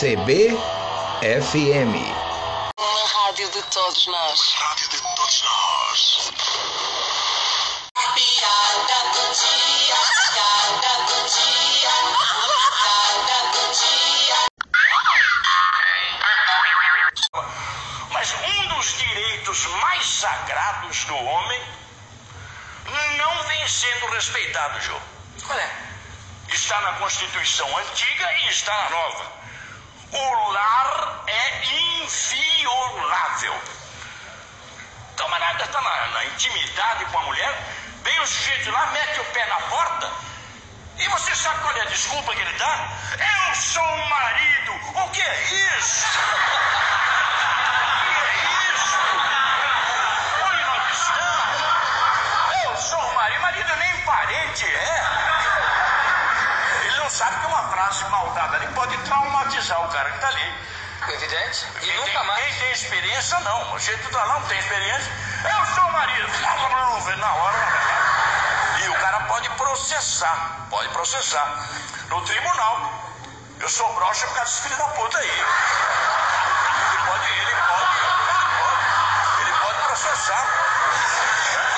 CBFM. Uma rádio de todos nós. Rádio de todos nós. Piada do dia, piada do dia, piada do dia. Mas um dos direitos mais sagrados do homem não vem sendo respeitado, Jô. Qual é? Está na Constituição antiga e está na nova. O lar é inviolável. O camarada está na, na intimidade com a mulher, vem o sujeito lá, mete o pé na porta, e você sabe qual é a desculpa que ele dá? Eu sou o marido! O que é isso? O que é isso? Onde nós estamos? Eu sou o marido, marido nem parente é. Ele não sabe que uma frase mal dada ali pode traumatizar ali. Evidente. E Quem nunca tem, mais. Quem tem experiência, não. O jeito lá, não tem experiência. Eu sou o marido. Na hora. E o cara pode processar. Pode processar. No tribunal. Eu sou broxa por causa desse filho da puta aí. Ele pode, ele pode, ele pode, ele pode processar.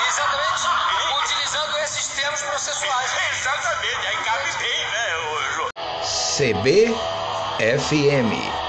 Exatamente. Utilizando esses termos processuais. Exatamente, aí cabe bem, né, ô, CBFM.